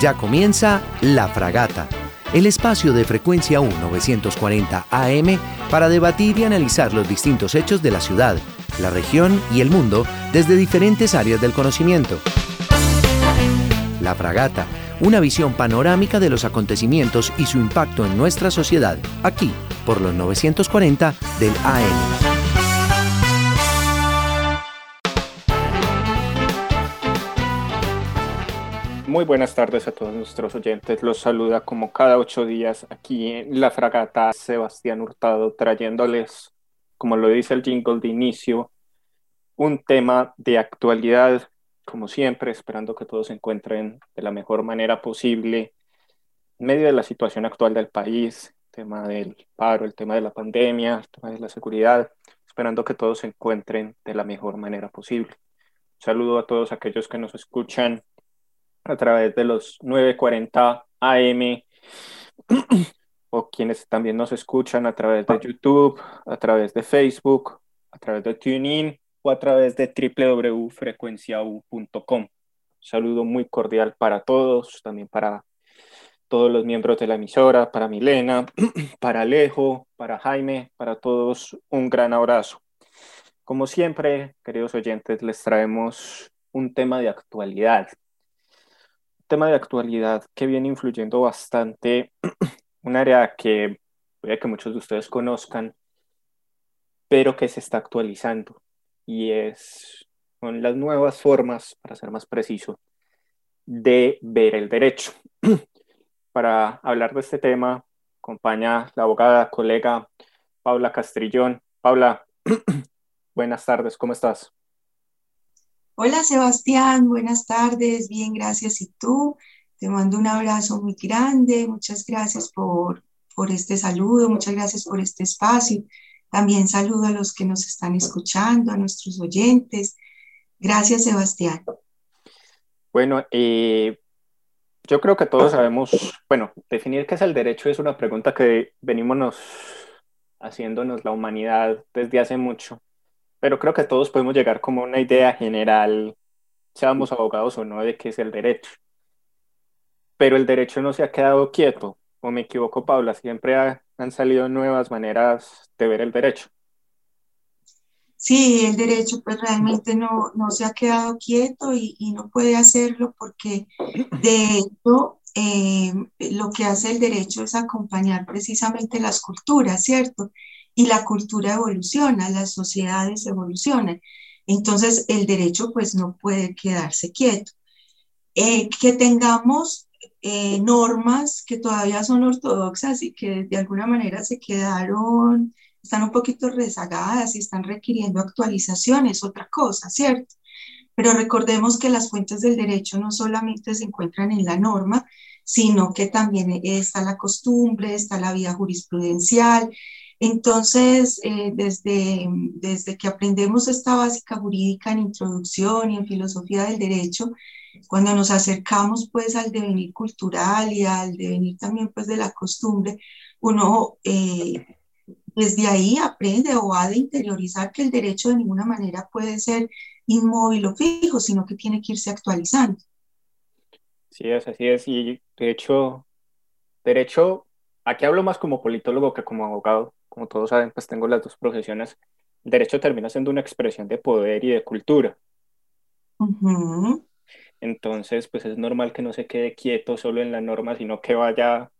Ya comienza La Fragata, el espacio de frecuencia 1940 AM para debatir y analizar los distintos hechos de la ciudad, la región y el mundo desde diferentes áreas del conocimiento. La Fragata, una visión panorámica de los acontecimientos y su impacto en nuestra sociedad, aquí por los 940 del AM. Muy buenas tardes a todos nuestros oyentes. Los saluda como cada ocho días aquí en La Fragata Sebastián Hurtado, trayéndoles, como lo dice el jingle de inicio, un tema de actualidad, como siempre, esperando que todos se encuentren de la mejor manera posible en medio de la situación actual del país, el tema del paro, el tema de la pandemia, el tema de la seguridad, esperando que todos se encuentren de la mejor manera posible. Un saludo a todos aquellos que nos escuchan a través de los 940 AM o quienes también nos escuchan a través de YouTube, a través de Facebook, a través de TuneIn o a través de www.frecuenciau.com. saludo muy cordial para todos, también para todos los miembros de la emisora, para Milena, para Alejo, para Jaime, para todos un gran abrazo. Como siempre, queridos oyentes, les traemos un tema de actualidad, tema de actualidad que viene influyendo bastante, un área que puede que muchos de ustedes conozcan, pero que se está actualizando y es son las nuevas formas, para ser más preciso, de ver el derecho. Para hablar de este tema, acompaña la abogada, colega Paula Castrillón. Paula, buenas tardes, ¿cómo estás? Hola Sebastián, buenas tardes, bien, gracias. ¿Y tú? Te mando un abrazo muy grande, muchas gracias por, por este saludo, muchas gracias por este espacio. También saludo a los que nos están escuchando, a nuestros oyentes. Gracias Sebastián. Bueno, eh, yo creo que todos sabemos, bueno, definir qué es el derecho es una pregunta que venimos haciéndonos la humanidad desde hace mucho pero creo que todos podemos llegar como una idea general, seamos abogados o no, de qué es el derecho. Pero el derecho no se ha quedado quieto, o me equivoco, Paula, siempre han salido nuevas maneras de ver el derecho. Sí, el derecho pues realmente no, no se ha quedado quieto y, y, no puede hacerlo porque de hecho eh, lo que hace el derecho es acompañar precisamente las culturas, ¿cierto? Y la cultura evoluciona, las sociedades evolucionan. Entonces, el derecho pues no puede quedarse quieto. Eh, que tengamos eh, normas que todavía son ortodoxas y que de alguna manera se quedaron, están un poquito rezagadas y están requiriendo actualizaciones, otra cosa, ¿cierto? Pero recordemos que las fuentes del derecho no solamente se encuentran en la norma, sino que también está la costumbre, está la vida jurisprudencial, entonces, eh, desde, desde que aprendemos esta básica jurídica en introducción y en filosofía del derecho, cuando nos acercamos pues al devenir cultural y al devenir también pues de la costumbre, uno eh, desde ahí aprende o ha de interiorizar que el derecho de ninguna manera puede ser inmóvil o fijo, sino que tiene que irse actualizando. Sí, es, así es. Y de hecho, derecho, aquí hablo más como politólogo que como abogado, como todos saben, pues tengo las dos profesiones, el derecho termina siendo una expresión de poder y de cultura. Entonces, pues es normal que no se quede quieto solo en la norma, sino que vaya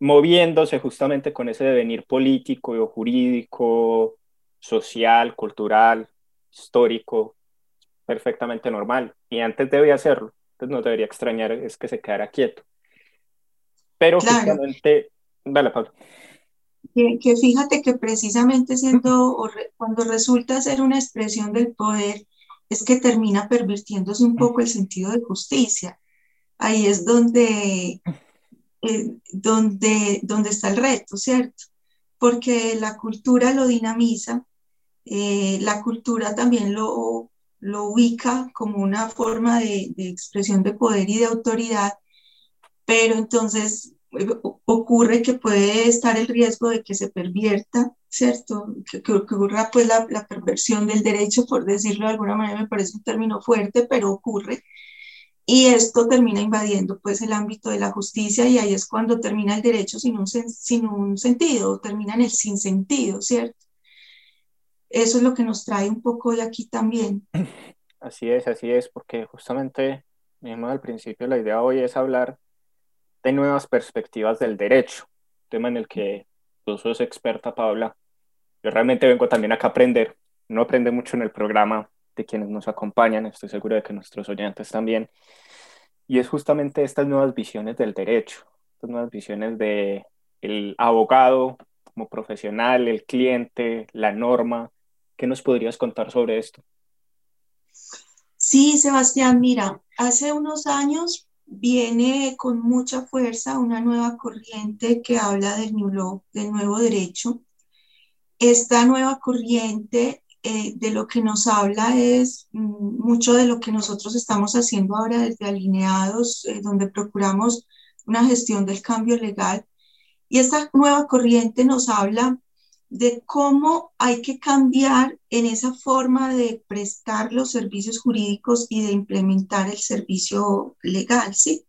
moviéndose justamente con ese devenir político o jurídico, social, cultural, histórico, perfectamente normal. Y antes debía hacerlo, entonces no debería extrañar es que se quedara quieto. Pero justamente, dale, Pablo que, fíjate que precisamente siendo, cuando resulta ser una expresión del poder, es que termina pervirtiéndose un poco el sentido de justicia. Ahí es donde, eh, donde, donde está el reto, ¿cierto? Porque la cultura lo dinamiza, eh, la cultura también lo, lo ubica como una forma de, de expresión de poder y de autoridad, pero entonces ocurre que puede estar el riesgo de que se pervierta, ¿cierto? Que, ocurra pues la, perversión del derecho, por decirlo de alguna manera, me parece un término fuerte, pero ocurre. y esto termina invadiendo pues el ámbito de la justicia y ahí es cuando termina el derecho sin un, sin un sentido, termina en el sinsentido, ¿cierto? Eso es lo que nos trae un poco de aquí también. Así es, así es, porque justamente, mismo al principio, la idea hoy es hablar de nuevas perspectivas del derecho, tema en el que tú sos experta, Paula. Yo realmente vengo también acá a aprender. No aprende mucho en el programa de quienes nos acompañan, estoy seguro de que nuestros oyentes también. Y es justamente estas nuevas visiones del derecho, estas nuevas visiones de el abogado como profesional, el cliente, la norma. ¿Qué nos podrías contar sobre esto? Sí, Sebastián, mira, hace unos años viene con mucha fuerza una nueva corriente que habla del, del nuevo derecho. Esta nueva corriente eh, de lo que nos habla es mm, mucho de lo que nosotros estamos haciendo ahora desde Alineados, eh, donde procuramos una gestión del cambio legal. Y esta nueva corriente nos habla de cómo hay que cambiar en esa forma de prestar los servicios jurídicos y de implementar el servicio legal, ¿sí?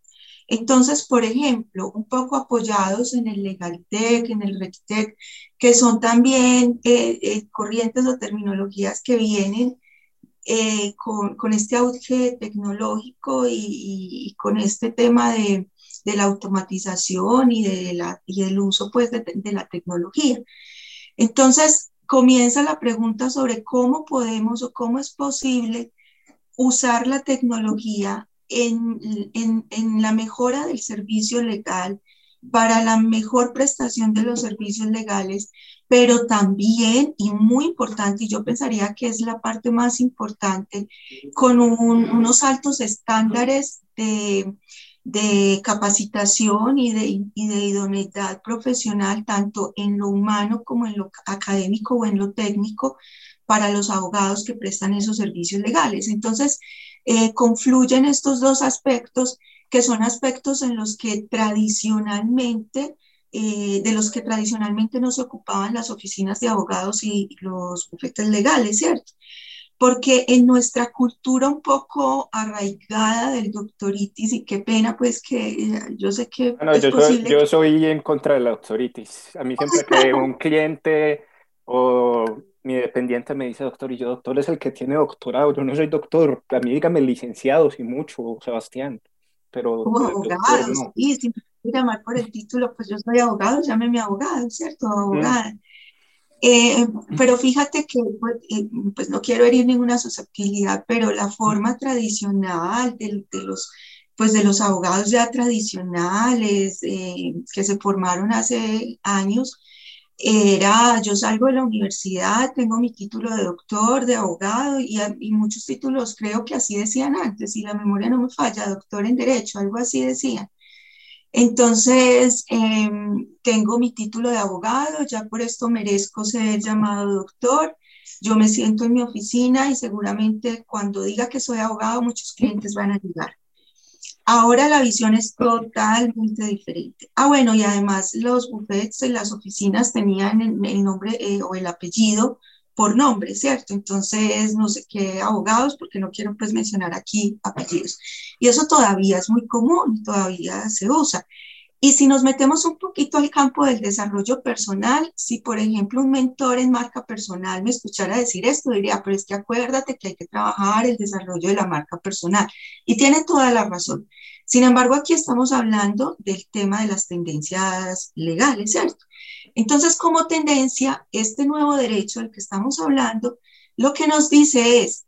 Entonces, por ejemplo, un poco apoyados en el LegalTech, en el RegTech, que son también eh, eh, corrientes o terminologías que vienen eh, con, con, este auge tecnológico y, con este tema de, de, la automatización y, de la, y del uso pues, de, de la tecnología. Entonces, comienza la pregunta sobre cómo podemos o cómo es posible usar la tecnología en, la mejora del servicio legal, para la mejor prestación de los servicios legales, pero también, y muy importante, y yo pensaría que es la parte más importante, con unos altos estándares de, capacitación y de, y de idoneidad profesional, tanto en lo humano como en lo académico o en lo técnico, para los abogados que prestan esos servicios legales. Entonces, eh, confluyen estos dos aspectos, que son aspectos en los que tradicionalmente, eh, de los que tradicionalmente no se ocupaban las oficinas de abogados y los bufetes legales, ¿cierto? Porque en nuestra cultura un poco arraigada del doctoritis, y qué pena pues que eh, yo sé que... es yo, posible soy, yo soy en contra de la doctoritis. A mí siempre que un cliente o mi dependiente me dice doctor y yo, doctor es el que tiene doctorado, yo no soy doctor, a mí dígame licenciado, y mucho, Sebastián, pero... abogado, sí, si me llamar por el título, pues yo soy abogado, llámeme abogado, ¿cierto? Abogada. Eh, pero fíjate que, pues, eh, pues, no quiero herir ninguna susceptibilidad, pero la forma tradicional de, de los pues de los abogados ya tradicionales eh, que se formaron hace años, era, yo salgo de la universidad, tengo mi título de doctor, de abogado y, muchos títulos creo que así decían antes, si la memoria no me falla, doctor en derecho, algo así decían. Entonces, em, tengo mi título de abogado, ya por esto merezco ser llamado doctor. Yo me siento en mi oficina y seguramente cuando diga que soy abogado, muchos clientes van a llegar. Ahora la visión es totalmente diferente. Ah, bueno, y además los buffets en las oficinas tenían el, nombre eh, o el apellido por nombre, ¿cierto? Entonces, no sé qué abogados, porque no quiero pues mencionar aquí apellidos. Y eso todavía es muy común, todavía se usa. Y si nos metemos un poquito al campo del desarrollo personal, si por ejemplo un mentor en marca personal me escuchara decir esto, diría, pero es que acuérdate que hay que trabajar el desarrollo de la marca personal. Y tiene toda la razón. Sin embargo, aquí estamos hablando del tema de las tendencias legales, ¿cierto? Entonces, como tendencia, este nuevo derecho del que estamos hablando, lo que nos dice es,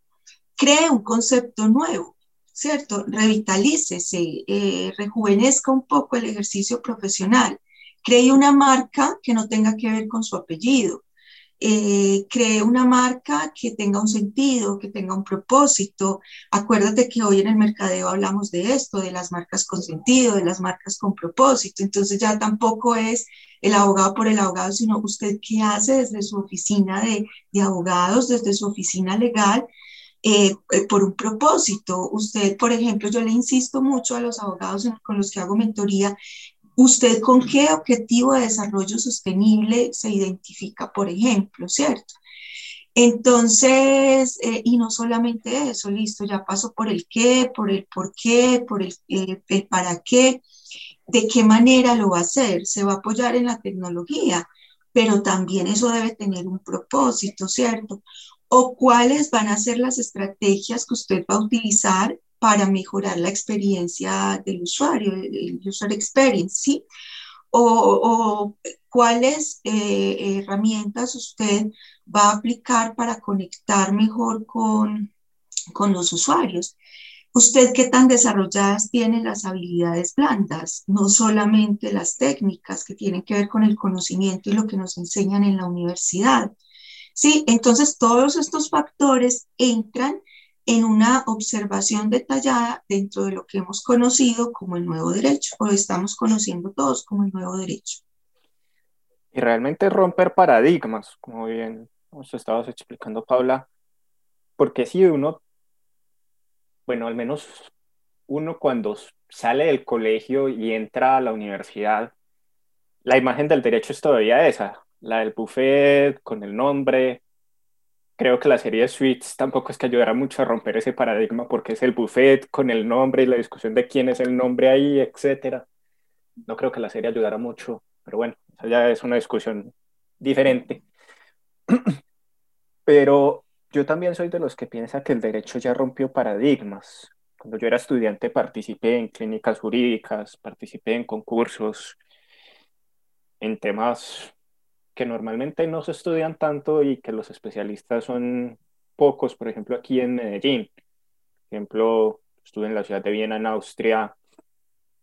cree un concepto nuevo, ¿cierto? Revitalícese, eh, rejuvenezca un poco el ejercicio profesional, cree una marca que no tenga que ver con su apellido, eh, cree una marca que tenga un sentido, que tenga un propósito. Acuérdate que hoy en el mercadeo hablamos de esto, de las marcas con sentido, de las marcas con propósito. Entonces ya tampoco es el abogado por el abogado, sino usted qué hace desde su oficina de, de abogados, desde su oficina legal, eh, eh, por un propósito. Usted, por ejemplo, yo le insisto mucho a los abogados con los que hago mentoría, ¿usted con qué objetivo de desarrollo sostenible se identifica, por ejemplo, cierto? Entonces, eh, y no solamente eso, listo, ya pasó por el qué, por el por qué, por el, eh, el para qué, de qué manera lo va a hacer, se va a apoyar en la tecnología, pero también eso debe tener un propósito, ¿cierto? O cuáles van a ser las estrategias que usted va a utilizar para mejorar la experiencia del usuario, el user experience, ¿sí? O, cuáles eh, herramientas usted va a aplicar para conectar mejor con, con los usuarios. ¿Usted qué tan desarrolladas tiene las habilidades blandas? No solamente las técnicas que tienen que ver con el conocimiento y lo que nos enseñan en la universidad. Sí, entonces todos estos factores entran en una observación detallada dentro de lo que hemos conocido como el nuevo derecho, o estamos conociendo todos como el nuevo derecho. Y realmente romper paradigmas, como bien nos estabas explicando, Paula, porque si uno, bueno, al menos uno cuando sale del colegio y entra a la universidad, la imagen del derecho es todavía esa, la del buffet con el nombre, creo que la serie de Suits tampoco es que ayudara mucho a romper ese paradigma porque es el buffet con el nombre y la discusión de quién es el nombre ahí, etcétera. No creo que la serie ayudara mucho, pero bueno, ya es una discusión diferente. Pero yo también soy de los que piensa que el derecho ya rompió paradigmas. Cuando yo era estudiante participé en clínicas jurídicas, participé en concursos, en temas que normalmente no se estudian tanto y que los especialistas son pocos, por ejemplo, aquí en Medellín. Por ejemplo, estuve en la ciudad de Viena, en Austria,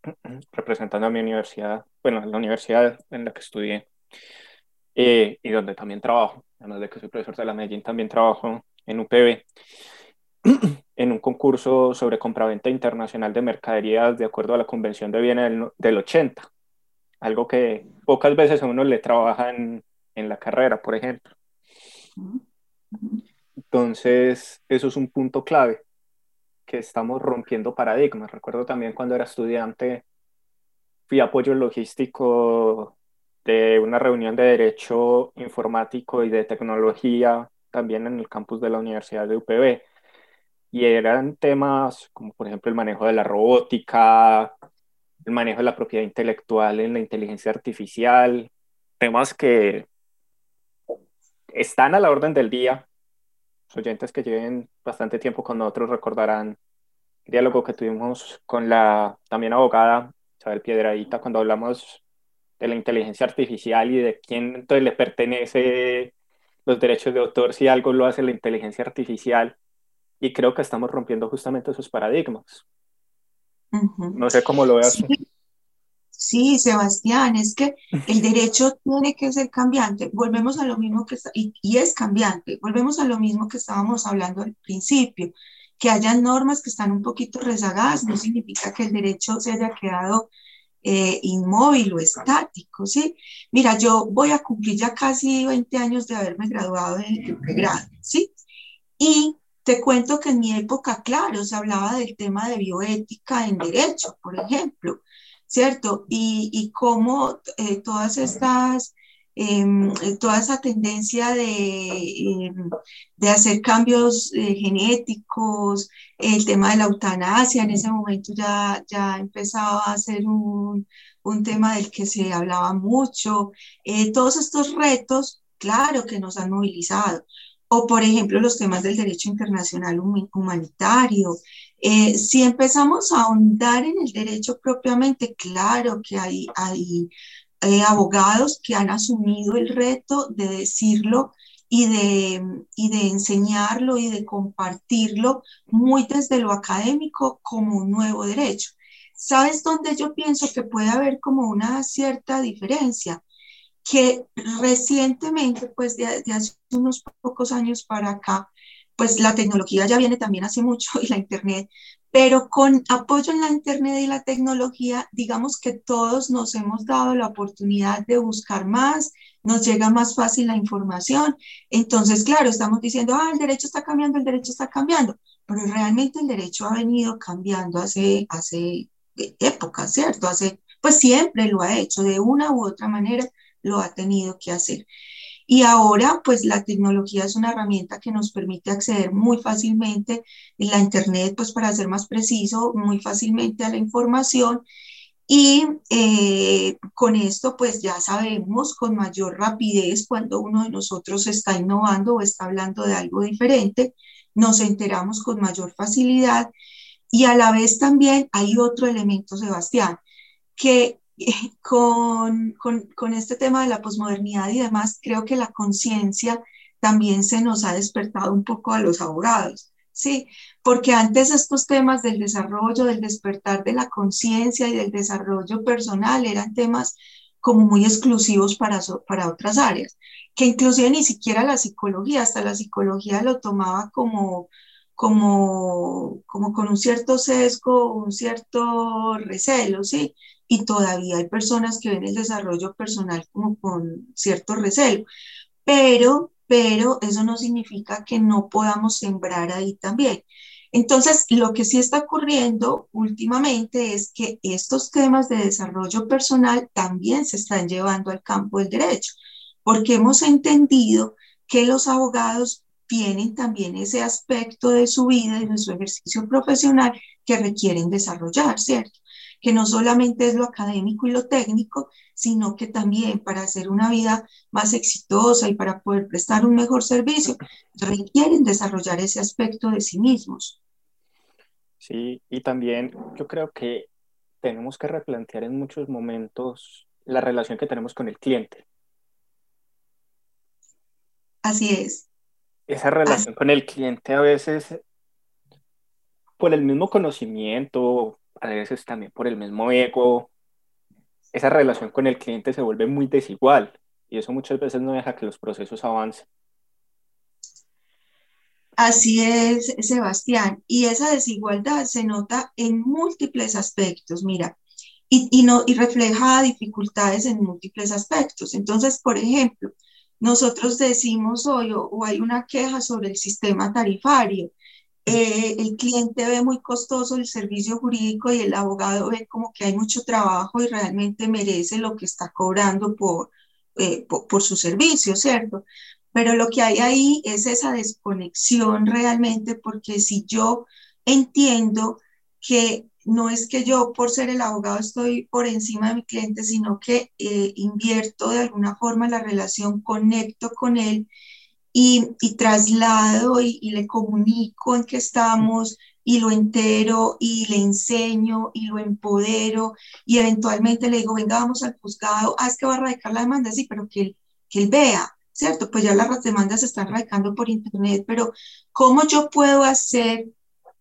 representando a mi universidad, bueno, la universidad en la que estudié eh, y donde también trabajo, además de que soy profesor de la Medellín, también trabajo en UPB, en un concurso sobre compraventa internacional de mercaderías de acuerdo a la Convención de Viena del, del 80 algo que pocas veces a uno le trabaja en, en la carrera, por ejemplo. Entonces, eso es un punto clave, que estamos rompiendo paradigmas. Recuerdo también cuando era estudiante, fui apoyo logístico de una reunión de derecho informático y de tecnología también en el campus de la Universidad de UPB. Y eran temas como, por ejemplo, el manejo de la robótica, el manejo de la propiedad intelectual en la inteligencia artificial, temas que están a la orden del día. Los oyentes que lleven bastante tiempo con nosotros recordarán el diálogo que tuvimos con la también abogada Isabel Piedradita cuando hablamos de la inteligencia artificial y de quién entonces le pertenece los derechos de autor si algo lo hace la inteligencia artificial. Y creo que estamos rompiendo justamente esos paradigmas. No sé cómo lo veas. Sí. Sebastián, es que el derecho tiene que ser cambiante. Volvemos a lo mismo que y, y, es cambiante. Volvemos a lo mismo que estábamos hablando al principio. Que haya normas que están un poquito rezagadas no significa que el derecho se haya quedado eh, inmóvil o estático, ¿sí? Mira, yo voy a cumplir ya casi 20 años de haberme graduado en pregrado, ¿sí? Y te cuento que en mi época, claro, se hablaba del tema de bioética en derecho, por ejemplo, ¿cierto? Y, cómo eh, todas estas, em, toda esa tendencia de, em, de hacer cambios eh, genéticos, el tema de la eutanasia, en ese momento ya, ya empezaba a ser un, un tema del que se hablaba mucho. Eh, todos estos retos, claro que nos han movilizado o por ejemplo los temas del derecho internacional humanitario. Eh, si empezamos a ahondar en el derecho propiamente, claro que hay, hay eh, abogados que han asumido el reto de decirlo y de, y de enseñarlo y de compartirlo muy desde lo académico como un nuevo derecho. ¿Sabes dónde yo pienso que puede haber como una cierta diferencia? Que recientemente, pues de, hace unos pocos años para acá, pues la tecnología ya viene también hace mucho y la Internet, pero con apoyo en la Internet y la tecnología, digamos que todos nos hemos dado la oportunidad de buscar más, nos llega más fácil la información. Entonces, claro, estamos diciendo, ah, el derecho está cambiando, el derecho está cambiando, pero realmente el derecho ha venido cambiando hace, hace épocas, ¿cierto? Hace, pues siempre lo ha hecho de una u otra manera lo ha tenido que hacer. Y ahora, pues la tecnología es una herramienta que nos permite acceder muy fácilmente en la Internet, pues para ser más preciso, muy fácilmente a la información. Y eh, con esto, pues ya sabemos con mayor rapidez cuando uno de nosotros está innovando o está hablando de algo diferente, nos enteramos con mayor facilidad. Y a la vez también hay otro elemento, Sebastián, que con, con, este tema de la posmodernidad y demás, creo que la conciencia también se nos ha despertado un poco a los abogados, ¿sí? Porque antes estos temas del desarrollo, del despertar de la conciencia y del desarrollo personal eran temas como muy exclusivos para, para otras áreas, que inclusive ni siquiera la psicología, hasta la psicología lo tomaba como, como, como con un cierto sesgo, un cierto recelo, ¿sí? y todavía hay personas que ven el desarrollo personal como con cierto recelo, pero, pero eso no significa que no podamos sembrar ahí también. Entonces, lo que sí está ocurriendo últimamente es que estos temas de desarrollo personal también se están llevando al campo del derecho, porque hemos entendido que los abogados tienen también ese aspecto de su vida y de su ejercicio profesional que requieren desarrollar, ¿cierto? que no solamente es lo académico y lo técnico, sino que también para hacer una vida más exitosa y para poder prestar un mejor servicio, requieren desarrollar ese aspecto de sí mismos. Sí, y también yo creo que tenemos que replantear en muchos momentos la relación que tenemos con el cliente. Así es. Esa relación con el cliente a veces, por el mismo conocimiento, a veces también por el mismo ego, esa relación con el cliente se vuelve muy desigual y eso muchas veces no deja que los procesos avancen. Así es, Sebastián. Y esa desigualdad se nota en múltiples aspectos, mira, y, no, y refleja dificultades en múltiples aspectos. Entonces, por ejemplo, nosotros decimos hoy o hay una queja sobre el sistema tarifario eh, el cliente ve muy costoso el servicio jurídico y el abogado ve como que hay mucho trabajo y realmente merece lo que está cobrando por, eh, por, su servicio, ¿cierto? Pero lo que hay ahí es esa desconexión realmente porque si yo entiendo que no es que yo por ser el abogado estoy por encima de mi cliente, sino que eh, invierto de alguna forma la relación, conecto con él y, traslado y, le comunico en qué estamos y lo entero y le enseño y lo empodero y eventualmente le digo, venga, vamos al juzgado, ah, es que va a radicar la demanda, sí, pero que él, que él vea, ¿cierto? Pues ya las demandas se están radicando por internet, pero ¿cómo yo puedo hacer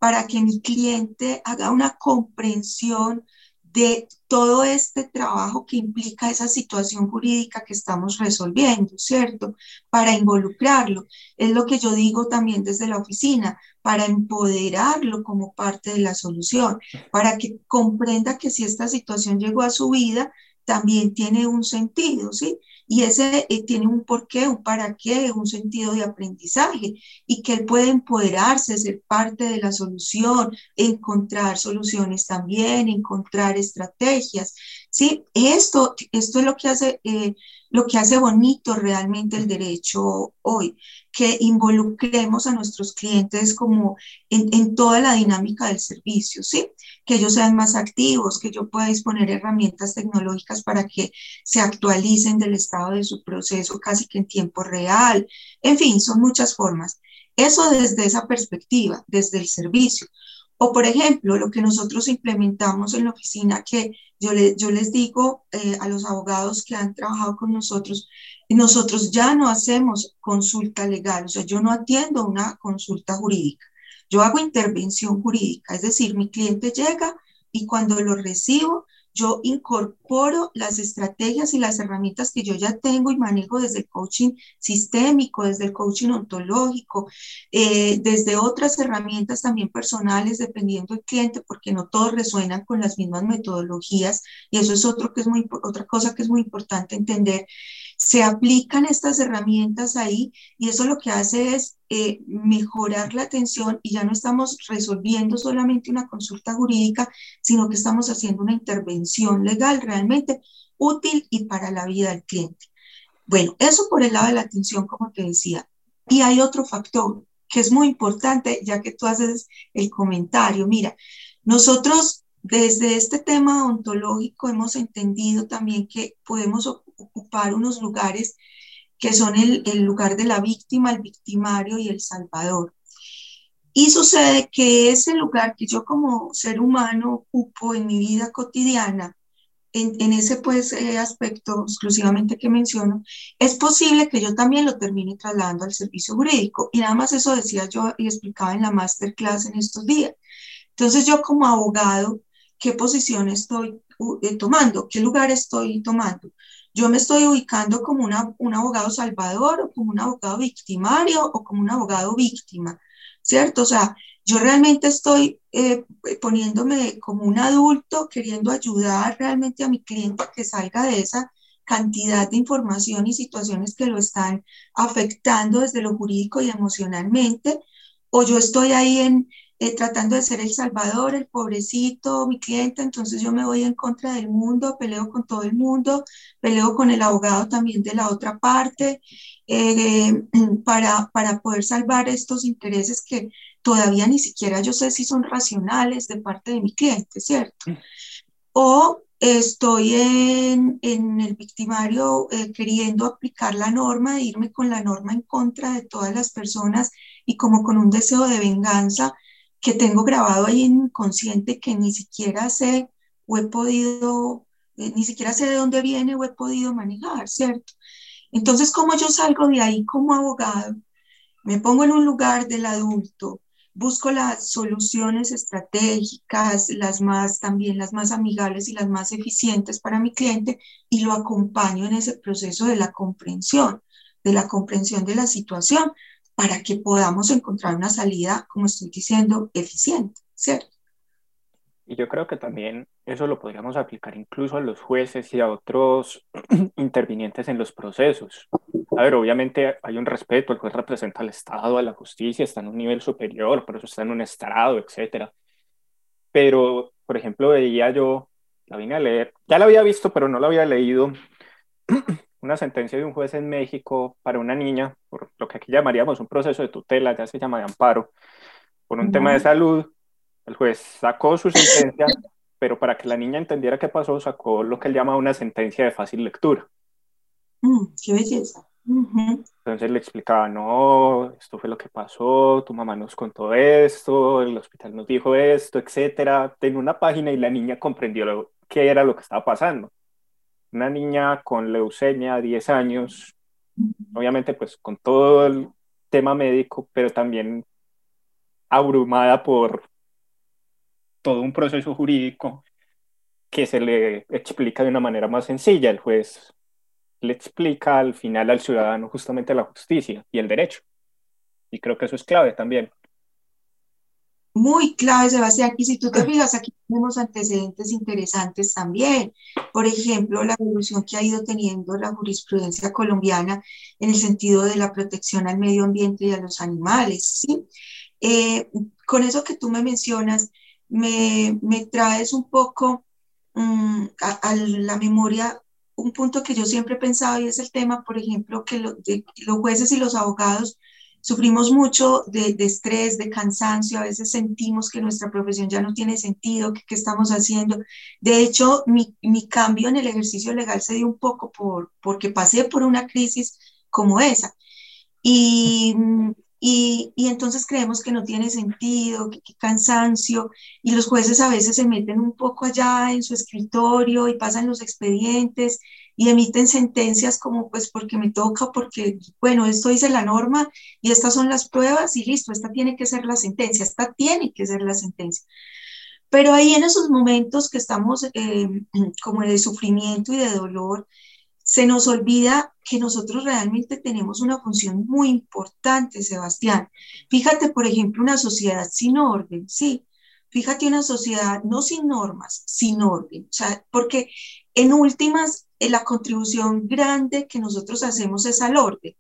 para que mi cliente haga una comprensión de todo este trabajo que implica esa situación jurídica que estamos resolviendo, ¿cierto? Para involucrarlo. Es lo que yo digo también desde la oficina, para empoderarlo como parte de la solución, para que comprenda que si esta situación llegó a su vida, también tiene un sentido, ¿sí? Y ese eh, tiene un porqué, un para qué, un sentido de aprendizaje. Y que él puede empoderarse, ser parte de la solución, encontrar soluciones también, encontrar estrategias, ¿sí? Esto, esto es lo que hace, eh, lo que hace bonito realmente el derecho hoy, que involucremos a nuestros clientes como en, en toda la dinámica del servicio, ¿sí? que ellos sean más activos, que yo pueda disponer herramientas tecnológicas para que se actualicen del estado de su proceso casi que en tiempo real. En fin, son muchas formas. Eso desde esa perspectiva, desde el servicio. O, por ejemplo, lo que nosotros implementamos en la oficina, que yo, les digo eh, a los abogados que han trabajado con nosotros, nosotros ya no hacemos consulta legal, o sea, yo no atiendo una consulta jurídica. Yo hago intervención jurídica, es decir, mi cliente llega y cuando lo recibo, yo incorporo las estrategias y las herramientas que yo ya tengo y manejo desde el coaching sistémico, desde el coaching ontológico, eh, desde otras herramientas también personales, dependiendo del cliente, porque no todos resuenan con las mismas metodologías. Y eso es otro que es muy, otra cosa que es muy importante entender se aplican estas herramientas ahí y eso lo que hace es eh, mejorar la atención y ya no estamos resolviendo solamente una consulta jurídica, sino que estamos haciendo una intervención legal realmente útil y para la vida del cliente. Bueno, eso por el lado de la atención, como te decía. Y hay otro factor que es muy importante, ya que tú haces el comentario. Mira, nosotros desde este tema ontológico hemos entendido también que podemos ocupar unos lugares que son el, lugar de la víctima, el victimario y el salvador. Y sucede que ese lugar que yo como ser humano ocupo en mi vida cotidiana, en, ese pues eh, aspecto exclusivamente que menciono, es posible que yo también lo termine trasladando al servicio jurídico. Y nada más eso decía yo y explicaba en la masterclass en estos días. Entonces yo como abogado, ¿qué posición estoy eh, tomando? ¿Qué lugar estoy tomando? Yo me estoy ubicando como una, un abogado salvador o como un abogado victimario o como un abogado víctima, ¿cierto? O sea, yo realmente estoy eh, poniéndome como un adulto, queriendo ayudar realmente a mi cliente que salga de esa cantidad de información y situaciones que lo están afectando desde lo jurídico y emocionalmente, o yo estoy ahí en, eh, tratando de ser el salvador, el pobrecito, mi cliente, entonces yo me voy en contra del mundo, peleo con todo el mundo, peleo con el abogado también de la otra parte, eh, para, para poder salvar estos intereses que todavía ni siquiera yo sé si son racionales de parte de mi cliente, ¿cierto? Mm. O estoy en, en el victimario eh, queriendo aplicar la norma, irme con la norma en contra de todas las personas y como con un deseo de venganza que tengo grabado ahí en inconsciente que ni siquiera sé o he podido, eh, ni siquiera sé de dónde viene o he podido manejar, ¿cierto? Entonces, ¿cómo yo salgo de ahí como abogado? Me pongo en un lugar del adulto, busco las soluciones estratégicas, las más también las más amigables y las más eficientes para mi cliente y lo acompaño en ese proceso de la comprensión, de la comprensión de la situación para que podamos encontrar una salida, como estoy diciendo, eficiente, ¿cierto? Y yo creo que también eso lo podríamos aplicar incluso a los jueces y a otros intervinientes en los procesos. A ver, obviamente hay un respeto, el juez representa al Estado, a la justicia, está en un nivel superior, por eso está en un estrado, etc. Pero, por ejemplo, veía yo, la vine a leer, ya la había visto, pero no la había leído, una sentencia de un juez en México para una niña, por lo que aquí llamaríamos un proceso de tutela, ya se llama de amparo, por un tema de salud, el juez sacó su sentencia, pero para que la niña entendiera qué pasó, sacó lo que él llama una sentencia de fácil lectura. Mm, qué belleza. Entonces le explicaba, no, esto fue lo que pasó, tu mamá nos contó esto, el hospital nos dijo esto, etcétera. En una página y la niña comprendió qué era lo que estaba pasando. Una niña con leucemia, 10 años, obviamente pues con todo el tema médico, pero también abrumada por todo un proceso jurídico que se le explica de una manera más sencilla. El juez le explica al final al ciudadano justamente la justicia y el derecho. Y creo que eso es clave también. Muy clave, Sebastián. Y si tú te fijas, aquí tenemos antecedentes interesantes también. Por ejemplo, la evolución que ha ido teniendo la jurisprudencia colombiana en el sentido de la protección al medio ambiente y a los animales. ¿sí? Eh, con eso que tú me mencionas, me, me traes un poco mm, a, la memoria un punto que yo siempre he pensado y es el tema, por ejemplo, que los jueces y los abogados sufrimos mucho de, de, estrés, de cansancio, a veces sentimos que nuestra profesión ya no tiene sentido, que qué estamos haciendo. De hecho, mi, mi, cambio en el ejercicio legal se dio un poco por, porque pasé por una crisis como esa. Y, y, entonces creemos que no tiene sentido, que, cansancio, y los jueces a veces se meten un poco allá en su escritorio y pasan los expedientes y emiten sentencias como pues porque me toca, porque bueno, esto dice la norma y estas son las pruebas y listo, esta tiene que ser la sentencia, esta tiene que ser la sentencia. Pero ahí en esos momentos que estamos eh, como de sufrimiento y de dolor, se nos olvida que nosotros realmente tenemos una función muy importante, Sebastián. Fíjate, por ejemplo, una sociedad sin orden, ¿sí? Fíjate una sociedad no sin normas, sin orden. O sea, porque en últimas, la contribución grande que nosotros hacemos es al orden.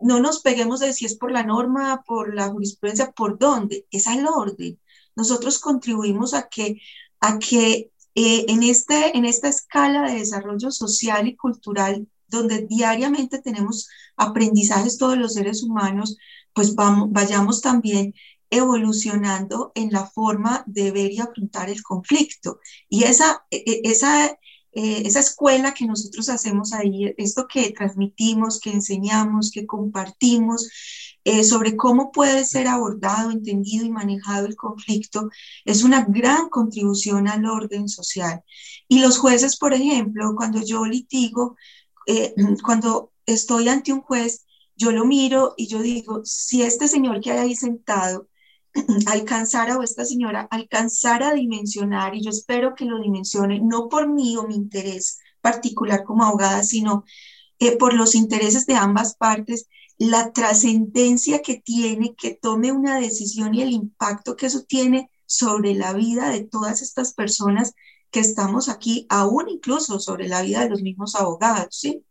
No nos peguemos de si es por la norma, por la jurisprudencia, por dónde, es al orden. Nosotros contribuimos a que, a que eh, en, este, en esta escala de desarrollo social y cultural donde diariamente tenemos aprendizajes todos los seres humanos, pues vamos, vayamos también evolucionando en la forma de ver y afrontar el conflicto. Y esa, e, e, esa, eh, esa escuela que nosotros hacemos ahí, esto que transmitimos, que enseñamos, que compartimos, eh, sobre cómo puede ser abordado, entendido y manejado el conflicto, es una gran contribución al orden social. Y los jueces, por ejemplo, cuando yo litigo, eh, cuando estoy ante un juez, yo lo miro y yo digo, si este señor que hay ahí sentado alcanzara o esta señora alcanzara a dimensionar, y yo espero que lo dimensione, no por mí o mi interés particular como abogada, sino eh, por los intereses de ambas partes, la trascendencia que tiene, que tome una decisión y el impacto que eso tiene sobre la vida de todas estas personas que estamos aquí, aún incluso sobre la vida de los mismos abogados, ¿sí?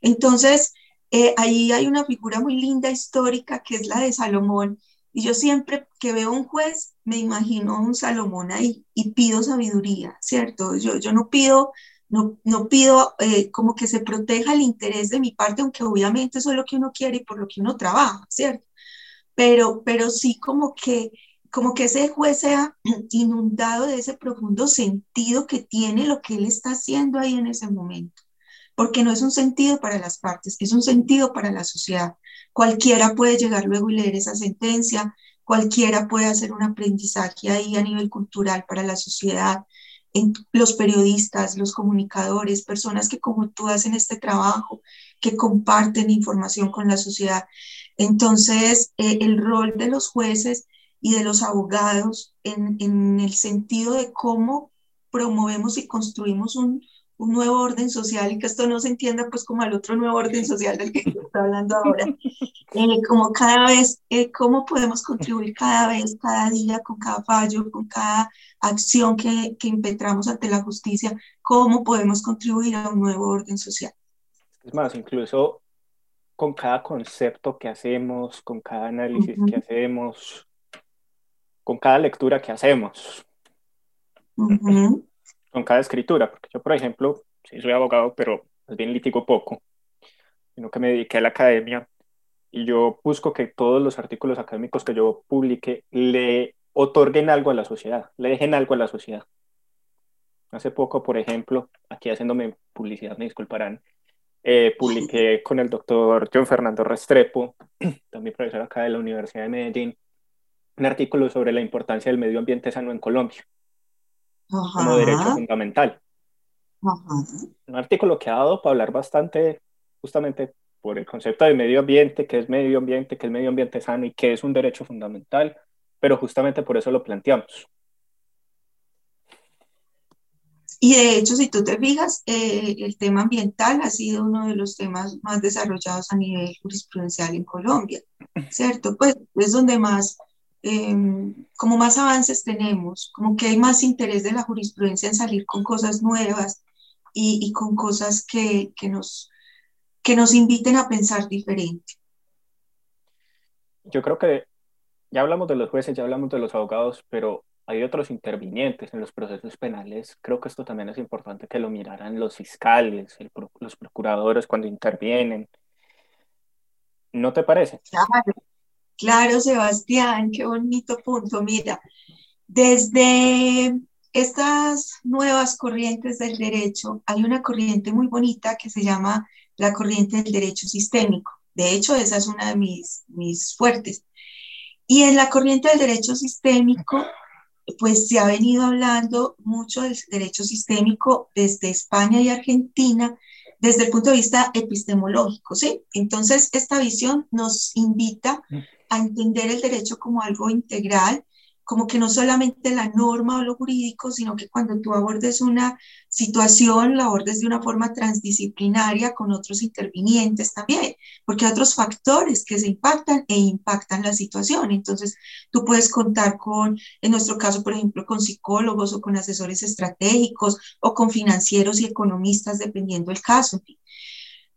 Entonces, eh, ahí hay una figura muy linda histórica que es la de Salomón, y yo siempre que veo un juez, me imagino un Salomón ahí y pido sabiduría, ¿cierto? Yo, yo no pido, no, no pido eh, como que se proteja el interés de mi parte, aunque obviamente eso es lo que uno quiere y por lo que uno trabaja, ¿cierto? Pero, pero sí como que, como que ese juez sea inundado de ese profundo sentido que tiene lo que él está haciendo ahí en ese momento porque no es un sentido para las partes, es un sentido para la sociedad. Cualquiera puede llegar luego y leer esa sentencia, cualquiera puede hacer un aprendizaje ahí a nivel cultural para la sociedad, en los periodistas, los comunicadores, personas que como tú hacen este trabajo, que comparten información con la sociedad. Entonces, eh, el rol de los jueces y de los abogados en, en el sentido de cómo promovemos y construimos un, un nuevo orden social y que esto no se entienda pues como al otro nuevo orden social del que está hablando ahora, eh, como cada vez, eh, cómo podemos contribuir cada vez, cada día, con cada fallo, con cada acción que, que impetramos ante la justicia, cómo podemos contribuir a un nuevo orden social. Es más, incluso con cada concepto que hacemos, con cada análisis que hacemos, con cada lectura que hacemos con cada escritura, porque yo, por ejemplo, sí soy abogado, pero más bien litigo poco, sino que me dediqué a la academia y yo busco que todos los artículos académicos que yo publique le otorguen algo a la sociedad, le dejen algo a la sociedad. Hace poco, por ejemplo, aquí haciéndome publicidad, me disculparán, eh, publiqué con el doctor John Fernando Restrepo, también profesor acá de la Universidad de Medellín, un artículo sobre la importancia del medio ambiente sano en Colombia como derecho fundamental. Un artículo que ha dado para hablar bastante justamente por el concepto de medio ambiente, que es medio ambiente, que es medio ambiente sano y que es un derecho fundamental, pero justamente por eso lo planteamos. Y de hecho, si tú te fijas, eh, el tema ambiental ha sido uno de los temas más desarrollados a nivel jurisprudencial en Colombia, ¿cierto? Pues es donde más Em, como más avances tenemos, como que hay más interés de la jurisprudencia en salir con cosas nuevas y, con cosas que, que, nos, que nos inviten a pensar diferente. Yo creo que ya hablamos de los jueces, ya hablamos de los abogados, pero hay otros intervinientes en los procesos penales. Creo que esto también es importante que lo miraran los fiscales, los procuradores cuando intervienen. ¿No te parece? Claro, Claro, Sebastián, qué bonito punto. Mira, desde estas nuevas corrientes del derecho, hay una corriente muy bonita que se llama la corriente del derecho sistémico. De hecho, esa es una de mis, mis fuertes. Y en la corriente del derecho sistémico, pues se ha venido hablando mucho del derecho sistémico desde España y Argentina, desde el punto de vista epistemológico, ¿sí? Entonces, esta visión nos invita a entender el derecho como algo integral, como que no solamente la norma o lo jurídico, sino que cuando tú abordes una situación, la abordes de una forma transdisciplinaria con otros intervinientes también, porque hay otros factores que se impactan e impactan la situación. Entonces, tú puedes contar con, en nuestro caso, por ejemplo, con psicólogos o con asesores estratégicos o con financieros y economistas, dependiendo del caso.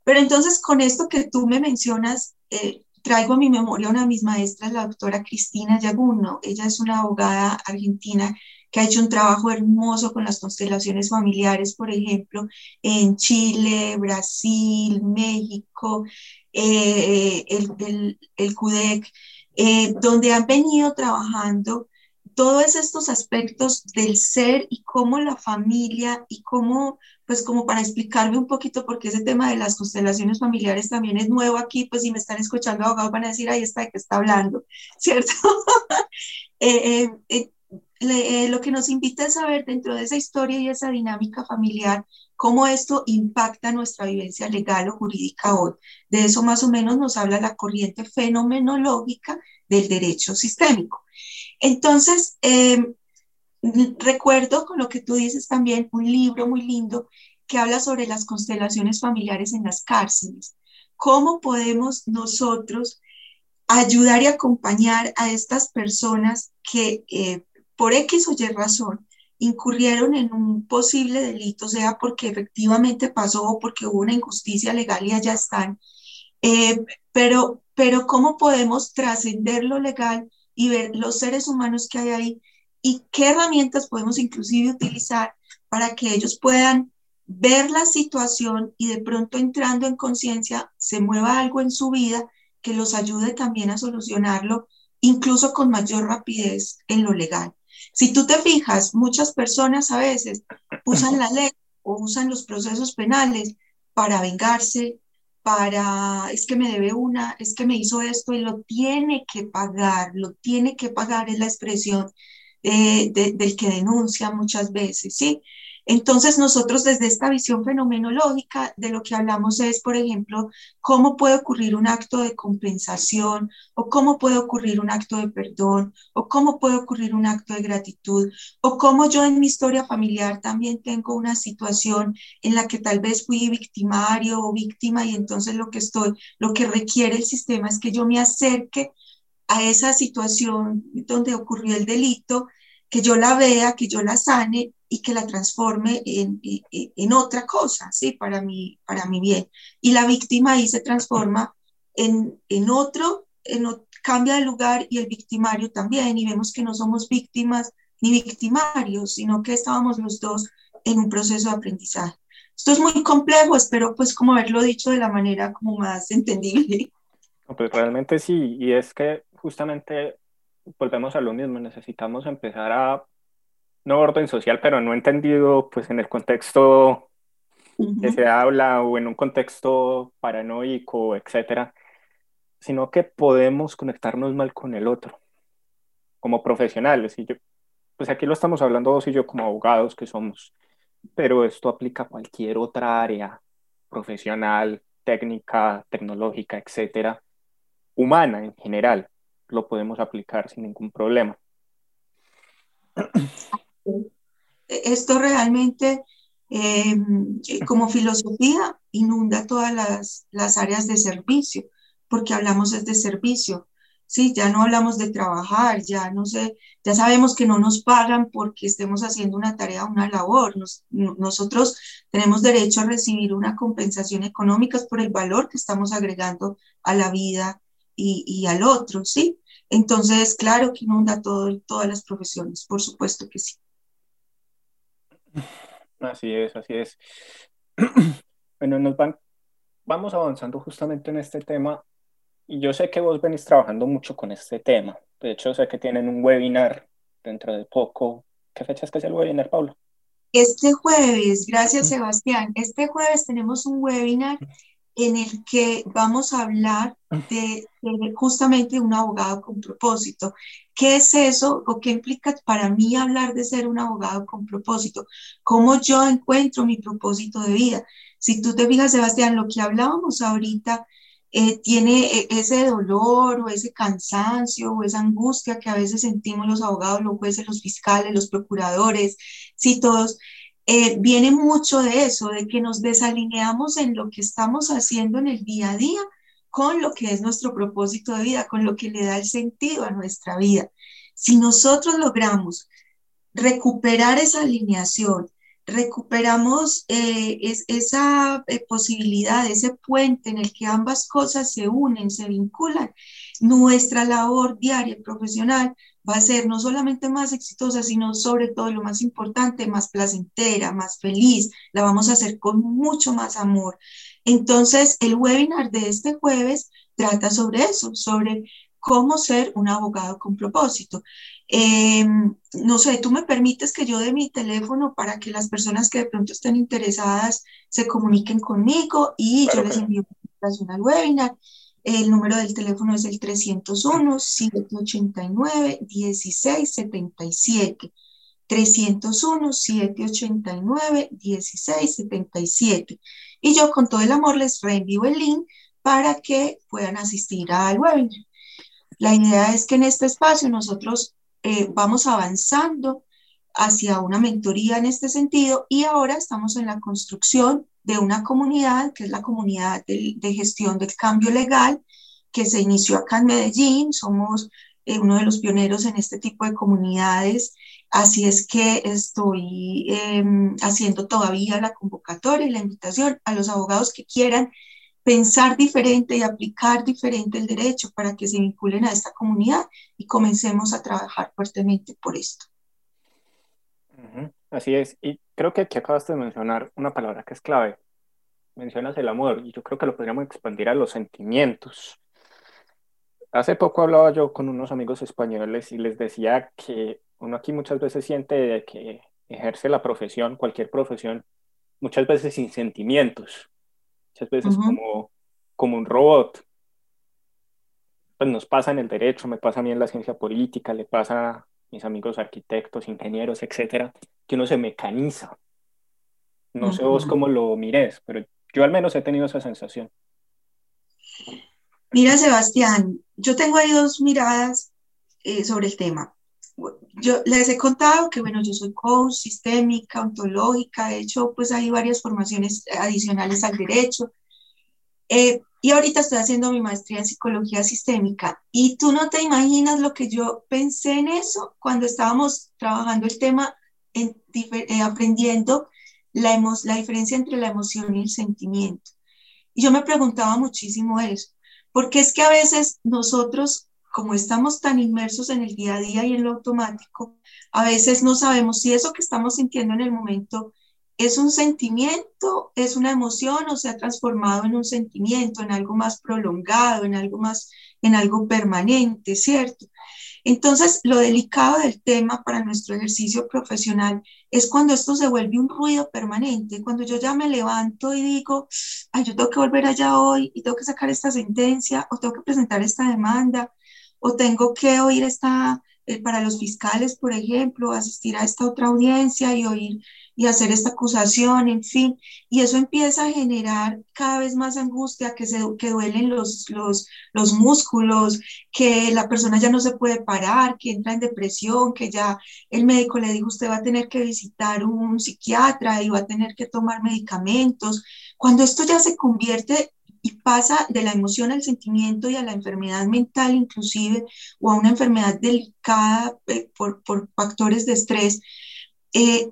Pero entonces, con esto que tú me mencionas, eh, traigo a mi memoria una de mis maestras, la doctora Cristina Yaguno. Ella es una abogada argentina que ha hecho un trabajo hermoso con las constelaciones familiares, por ejemplo, en Chile, Brasil, México, eh, el, CUDEC, eh, donde han venido trabajando todos estos aspectos del ser y cómo la familia y cómo, pues como para explicarme un poquito, porque ese tema de las constelaciones familiares también es nuevo aquí, pues si me están escuchando abogados van a decir, ahí está, ¿de qué está hablando? ¿Cierto? Eh, eh, eh, lo que nos invita a saber dentro de esa historia y esa dinámica familiar, cómo esto impacta nuestra vivencia legal o jurídica hoy. De eso más o menos nos habla la corriente fenomenológica del derecho sistémico. Entonces, em, recuerdo con lo que tú dices también un libro muy lindo que habla sobre las constelaciones familiares en las cárceles. ¿Cómo podemos nosotros ayudar y acompañar a estas personas que eh, por X o Y razón incurrieron en un posible delito, sea porque efectivamente pasó o porque hubo una injusticia legal y allá están? Eh, pero, pero ¿cómo podemos trascender lo legal y ver los seres humanos que hay ahí y qué herramientas podemos inclusive utilizar para que ellos puedan ver la situación y de pronto entrando en conciencia se mueva algo en su vida que los ayude también a solucionarlo, incluso con mayor rapidez en lo legal. Si tú te fijas, muchas personas a veces usan la ley o usan los procesos penales para vengarse, para, es que me debe una, es que me hizo esto y lo tiene que pagar, lo tiene que pagar, es la expresión eh, del que denuncia muchas veces, ¿sí? Entonces nosotros desde esta visión fenomenológica de lo que hablamos es, por ejemplo, cómo puede ocurrir un acto de compensación o cómo puede ocurrir un acto de perdón o cómo puede ocurrir un acto de gratitud o cómo yo en mi historia familiar también tengo una situación en la que tal vez fui victimario o víctima y entonces lo que estoy, lo que requiere el sistema es que yo me acerque a esa situación donde ocurrió el delito, que yo la vea, que yo la sane y que la transforme en, en, otra cosa, ¿sí? Para mi, para mi bien. Y la víctima ahí se transforma en, en otro, en, cambia de lugar y el victimario también. Y vemos que no somos víctimas ni victimarios, sino que estábamos los dos en un proceso de aprendizaje. Esto es muy complejo, espero pues como haberlo dicho de la manera como más entendible. Pues realmente sí, y es que justamente volvemos a lo mismo, necesitamos empezar a no orden social, pero no entendido pues en el contexto que se habla o en un contexto paranoico, etcétera, sino que podemos conectarnos mal con el otro como profesionales. Y yo, pues aquí lo estamos hablando vos y yo como abogados que somos, pero esto aplica a cualquier otra área profesional, técnica, tecnológica, etcétera, humana en general, lo podemos aplicar sin ningún problema. Esto realmente, em, como filosofía, inunda todas las, las, áreas de servicio, porque hablamos de servicio. Sí, ya no hablamos de trabajar, ya no sé, ya sabemos que no nos pagan porque estemos haciendo una tarea, una labor. nosotros tenemos derecho a recibir una compensación económica por el valor que estamos agregando a la vida y, y al otro, ¿sí? Entonces, claro que inunda todo, todas las profesiones, por supuesto que sí. Así es, así es. bueno, nos van, vamos avanzando justamente en este tema y yo sé que vos venís trabajando mucho con este tema. De hecho, sé que tienen un webinar dentro de poco. ¿Qué fecha es que es el webinar, Pablo? Este jueves, gracias Sebastián, este jueves tenemos un webinar en el que vamos a hablar de, justamente un abogado con propósito. ¿Qué es eso o qué implica para mí hablar de ser un abogado con propósito? ¿Cómo yo encuentro mi propósito de vida? Si tú te fijas, Sebastián, lo que hablábamos ahorita eh, tiene eh, ese dolor o ese cansancio o esa angustia que a veces sentimos los abogados, los jueces, los fiscales, los procuradores, sí, todos eh, viene mucho de eso, de que nos desalineamos en lo que estamos haciendo en el día a día con lo que es nuestro propósito de vida, con lo que le da el sentido a nuestra vida. Si nosotros logramos recuperar esa alineación, recuperamos eh, esa eh, posibilidad, ese puente en el que ambas cosas se unen, se vinculan, nuestra labor diaria y profesional va a ser no solamente más exitosa, sino sobre todo lo más importante, más placentera, más feliz. La vamos a hacer con mucho más amor. Entonces, el webinar de este jueves trata sobre eso, sobre cómo ser un abogado con propósito. Em, no sé, tú me permites que yo dé mi teléfono para que las personas que de pronto estén interesadas se comuniquen conmigo y yo les envío una invitación al webinar. El número del teléfono es el 301-789-1677. 301-789-1677. Y yo con todo el amor les reenvío el link para que puedan asistir al webinar. La idea es que en este espacio nosotros eh, vamos avanzando hacia una mentoría en este sentido y ahora estamos en la construcción de una comunidad, que es la comunidad de, gestión del cambio legal, que se inició acá en Medellín. Somos eh, uno de los pioneros en este tipo de comunidades. Así es que estoy em, haciendo todavía la convocatoria y la invitación a los abogados que quieran pensar diferente y aplicar diferente el derecho para que se vinculen a esta comunidad y comencemos a trabajar fuertemente por esto. Así es, y creo que aquí acabas de mencionar una palabra que es clave. Mencionas el amor y yo creo que lo podríamos expandir a los sentimientos. Hace poco hablaba yo con unos amigos españoles y les decía que uno aquí muchas veces siente que ejerce la profesión, cualquier profesión, muchas veces sin sentimientos, muchas veces como, como un robot. Pues nos pasa en el derecho, me pasa a mí en la ciencia política, le pasa mis amigos arquitectos, ingenieros, etcétera, que uno se mecaniza. No sé vos cómo lo mires, pero yo al menos he tenido esa sensación. Mira, Sebastián, yo tengo ahí dos miradas eh, sobre el tema. Yo les he contado que, bueno, yo soy coach sistémica, ontológica, de hecho, pues hay varias formaciones adicionales al derecho. Eh, y ahorita estoy haciendo mi maestría en psicología sistémica. Y tú no te imaginas lo que yo pensé en eso cuando estábamos trabajando el tema, en, eh, aprendiendo la, la diferencia entre la emoción y el sentimiento. Y yo me preguntaba muchísimo eso, porque es que a veces nosotros, como estamos tan inmersos en el día a día y en lo automático, a veces no sabemos si eso que estamos sintiendo en el momento es un sentimiento, es una emoción o se ha transformado en un sentimiento, en algo más prolongado, en algo más, en algo permanente, ¿cierto? Entonces, lo delicado del tema para nuestro ejercicio profesional es cuando esto se vuelve un ruido permanente, cuando yo ya me levanto y digo, ay, yo tengo que volver allá hoy y tengo que sacar esta sentencia o tengo que presentar esta demanda o tengo que oír esta, eh, para los fiscales, por ejemplo, asistir a esta otra audiencia y oír y hacer esta acusación, en fin, y eso empieza a generar cada vez más angustia, que, se, que duelen los, los, los músculos, que la persona ya no se puede parar, que entra en depresión, que ya el médico le dijo usted va a tener que visitar un psiquiatra y va a tener que tomar medicamentos. Cuando esto ya se convierte y pasa de la emoción al sentimiento y a la enfermedad mental inclusive o a una enfermedad delicada eh, por, por, factores de estrés, eh,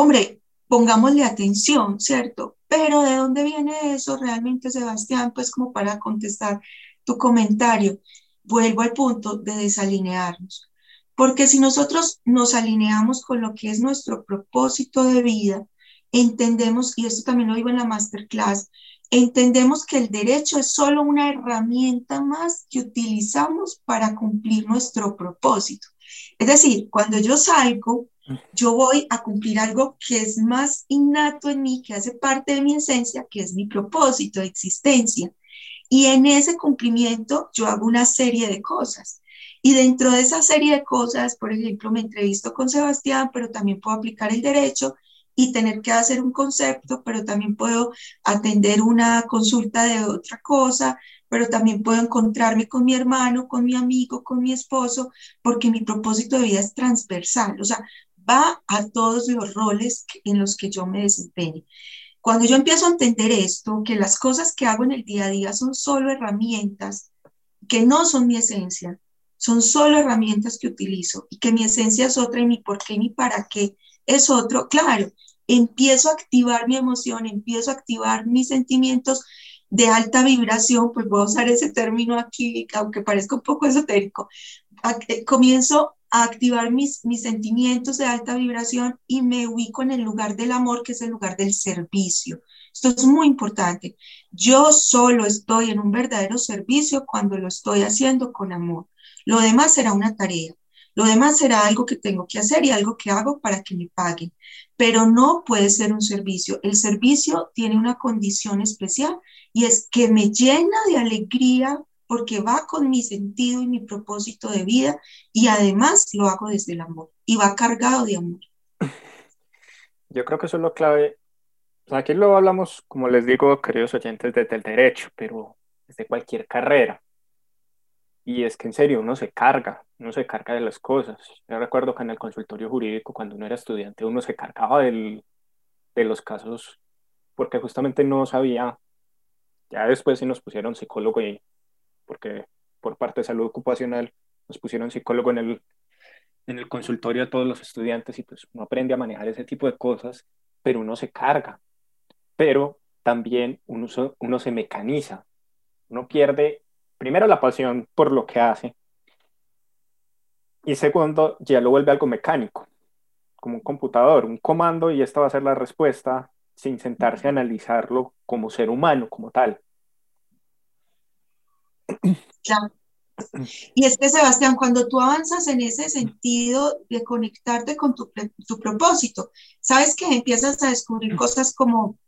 hombre, pongámosle atención, ¿cierto? Pero ¿de dónde viene eso realmente, Sebastián? Pues como para contestar tu comentario, vuelvo al punto de desalinearnos. Porque si nosotros nos alineamos con lo que es nuestro propósito de vida, entendemos, y esto también lo digo en la masterclass, entendemos que el derecho es solo una herramienta más que utilizamos para cumplir nuestro propósito. Es decir, cuando yo salgo yo voy a cumplir algo que es más innato en mí, que hace parte de mi esencia, que es mi propósito de existencia. Y en ese cumplimiento yo hago una serie de cosas. Y dentro de esa serie de cosas, por ejemplo, me entrevisto con Sebastián, pero también puedo aplicar el derecho y tener que hacer un concepto, pero también puedo atender una consulta de otra cosa, pero también puedo encontrarme con mi hermano, con mi amigo, con mi esposo, porque mi propósito de vida es transversal. O sea, va a todos los roles en los que yo me desempeñe. Cuando yo empiezo a entender esto, que las cosas que hago en el día a día son solo herramientas, que no son mi esencia, son solo herramientas que utilizo y que mi esencia es otra y mi por qué y mi para qué es otro, claro, empiezo a activar mi emoción, empiezo a activar mis sentimientos de alta vibración, pues voy a usar ese término aquí, aunque parezca un poco esotérico, comienzo a activar mis, mis sentimientos de alta vibración y me ubico en el lugar del amor, que es el lugar del servicio. Esto es muy importante. Yo solo estoy en un verdadero servicio cuando lo estoy haciendo con amor. Lo demás será una tarea. Lo demás será algo que tengo que hacer y algo que hago para que me paguen. Pero no puede ser un servicio. El servicio tiene una condición especial y es que me llena de alegría porque va con mi sentido y mi propósito de vida y además lo hago desde el amor y va cargado de amor. Yo creo que eso es lo clave. aquí lo hablamos, como les digo, queridos oyentes, desde el derecho, pero desde cualquier carrera. Y es que en serio uno se carga, uno se carga de las cosas. Yo recuerdo que en el consultorio jurídico, cuando uno era estudiante, uno se cargaba del, de los casos porque justamente no sabía. Ya después sí nos pusieron psicólogo y porque por parte de salud ocupacional nos pusieron psicólogo en el, en el consultorio a todos los estudiantes y pues uno aprende a manejar ese tipo de cosas, pero uno se carga, pero también uno, uno se mecaniza, uno pierde primero la pasión por lo que hace y segundo ya lo vuelve algo mecánico, como un computador, un comando y esta va a ser la respuesta sin sentarse a analizarlo como ser humano, como tal. Y es que, Sebastián, cuando tú avanzas en ese sentido de conectarte con tu, tu propósito, sabes que empiezas a descubrir cosas como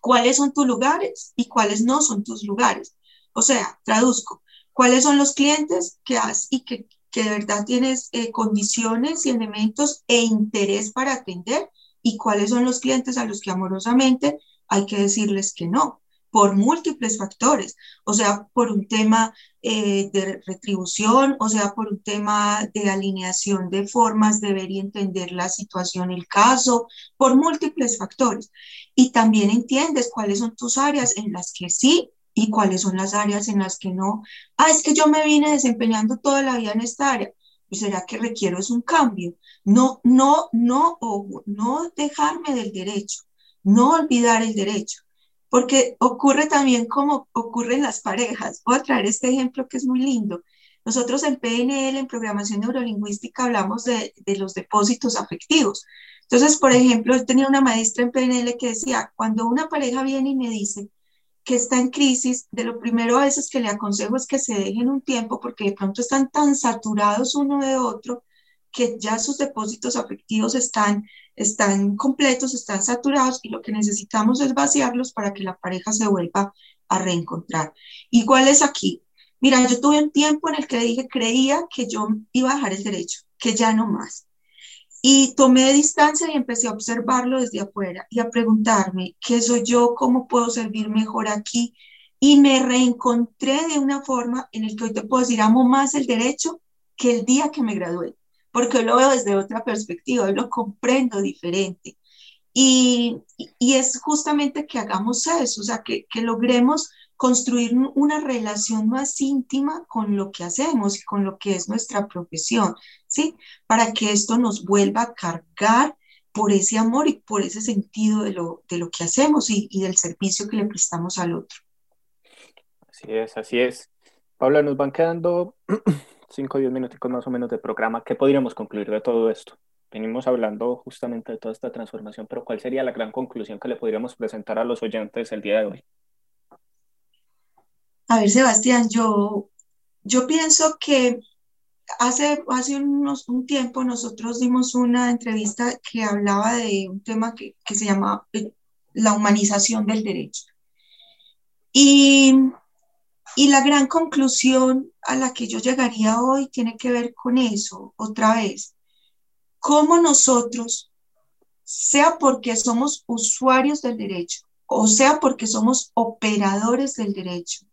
cuáles son tus lugares y cuáles no son tus lugares. O sea, traduzco, cuáles son los clientes que has y que, que de verdad tienes eh, condiciones y elementos e interés para atender y cuáles son los clientes a los que amorosamente hay que decirles que no por múltiples factores, o sea, por un tema eh, de retribución, o sea, por un tema de alineación de formas de ver y entender la situación, el caso, por múltiples factores. Y también entiendes cuáles son tus áreas en las que sí y cuáles son las áreas en las que no. Ah, es que yo me vine desempeñando toda la vida en esta área. Pues será que requiero es un cambio. No, no, no, no dejarme del derecho, no olvidar el derecho porque ocurre también como ocurre en las parejas. Voy a traer este ejemplo que es muy lindo. Nosotros en PNL, en programación neurolingüística, hablamos de, de los depósitos afectivos. Entonces, por ejemplo, yo tenía una maestra en PNL que decía, cuando una pareja viene y me dice que está en crisis, de lo primero a veces que le aconsejo es que se dejen un tiempo porque de pronto están tan saturados uno de otro que ya sus depósitos afectivos están están completos, están saturados y lo que necesitamos es vaciarlos para que la pareja se vuelva a reencontrar. Igual es aquí. Mira, yo tuve un tiempo en el que dije, creía que yo iba a dejar el derecho, que ya no más. Y tomé distancia y empecé a observarlo desde afuera y a preguntarme, ¿qué soy yo? ¿Cómo puedo servir mejor aquí? Y me reencontré de una forma en el que hoy te puedo decir, amo más el derecho que el día que me gradué porque lo veo desde otra perspectiva, lo comprendo diferente. Y, y, es justamente que hagamos eso, o sea, que, que logremos construir una relación más íntima con lo que hacemos y con lo que es nuestra profesión, ¿sí? Para que esto nos vuelva a cargar por ese amor y por ese sentido de lo, de lo que hacemos y, y del servicio que le prestamos al otro. Así es, así es. Paula, nos van quedando 5 o 10 minutos más o menos de programa, ¿qué podríamos concluir de todo esto? Venimos hablando justamente de toda esta transformación, pero ¿cuál sería la gran conclusión que le podríamos presentar a los oyentes el día de hoy? A ver, Sebastián, yo, yo pienso que hace, hace unos, un tiempo nosotros dimos una entrevista que hablaba de un tema que, que se llama eh, la humanización del derecho. Y y la gran conclusión a la que yo llegaría hoy tiene que ver con eso, otra vez. Cómo nosotros, sea porque somos usuarios del derecho, o sea porque somos operadores del derecho,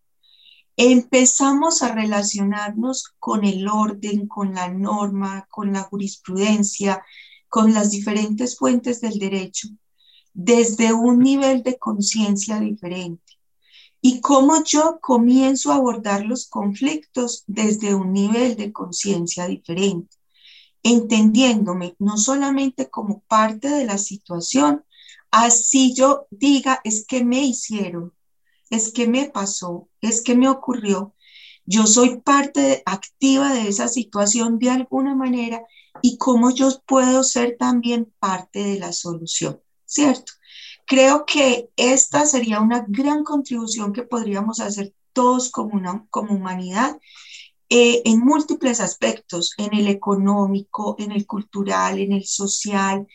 empezamos a relacionarnos con el orden, con la norma, con la jurisprudencia, con las diferentes fuentes del derecho, desde un nivel de conciencia diferente y cómo yo comienzo a abordar los conflictos desde un nivel de conciencia diferente, entendiéndome no solamente como parte de la situación, así yo diga, es que me hicieron, es que me pasó, es que me ocurrió, yo soy parte activa de esa situación de alguna manera y cómo yo puedo ser también parte de la solución, ¿cierto? Creo que esta sería una gran contribución que podríamos hacer todos como, una, como humanidad eh, en múltiples aspectos, en el económico, en el cultural, en el social.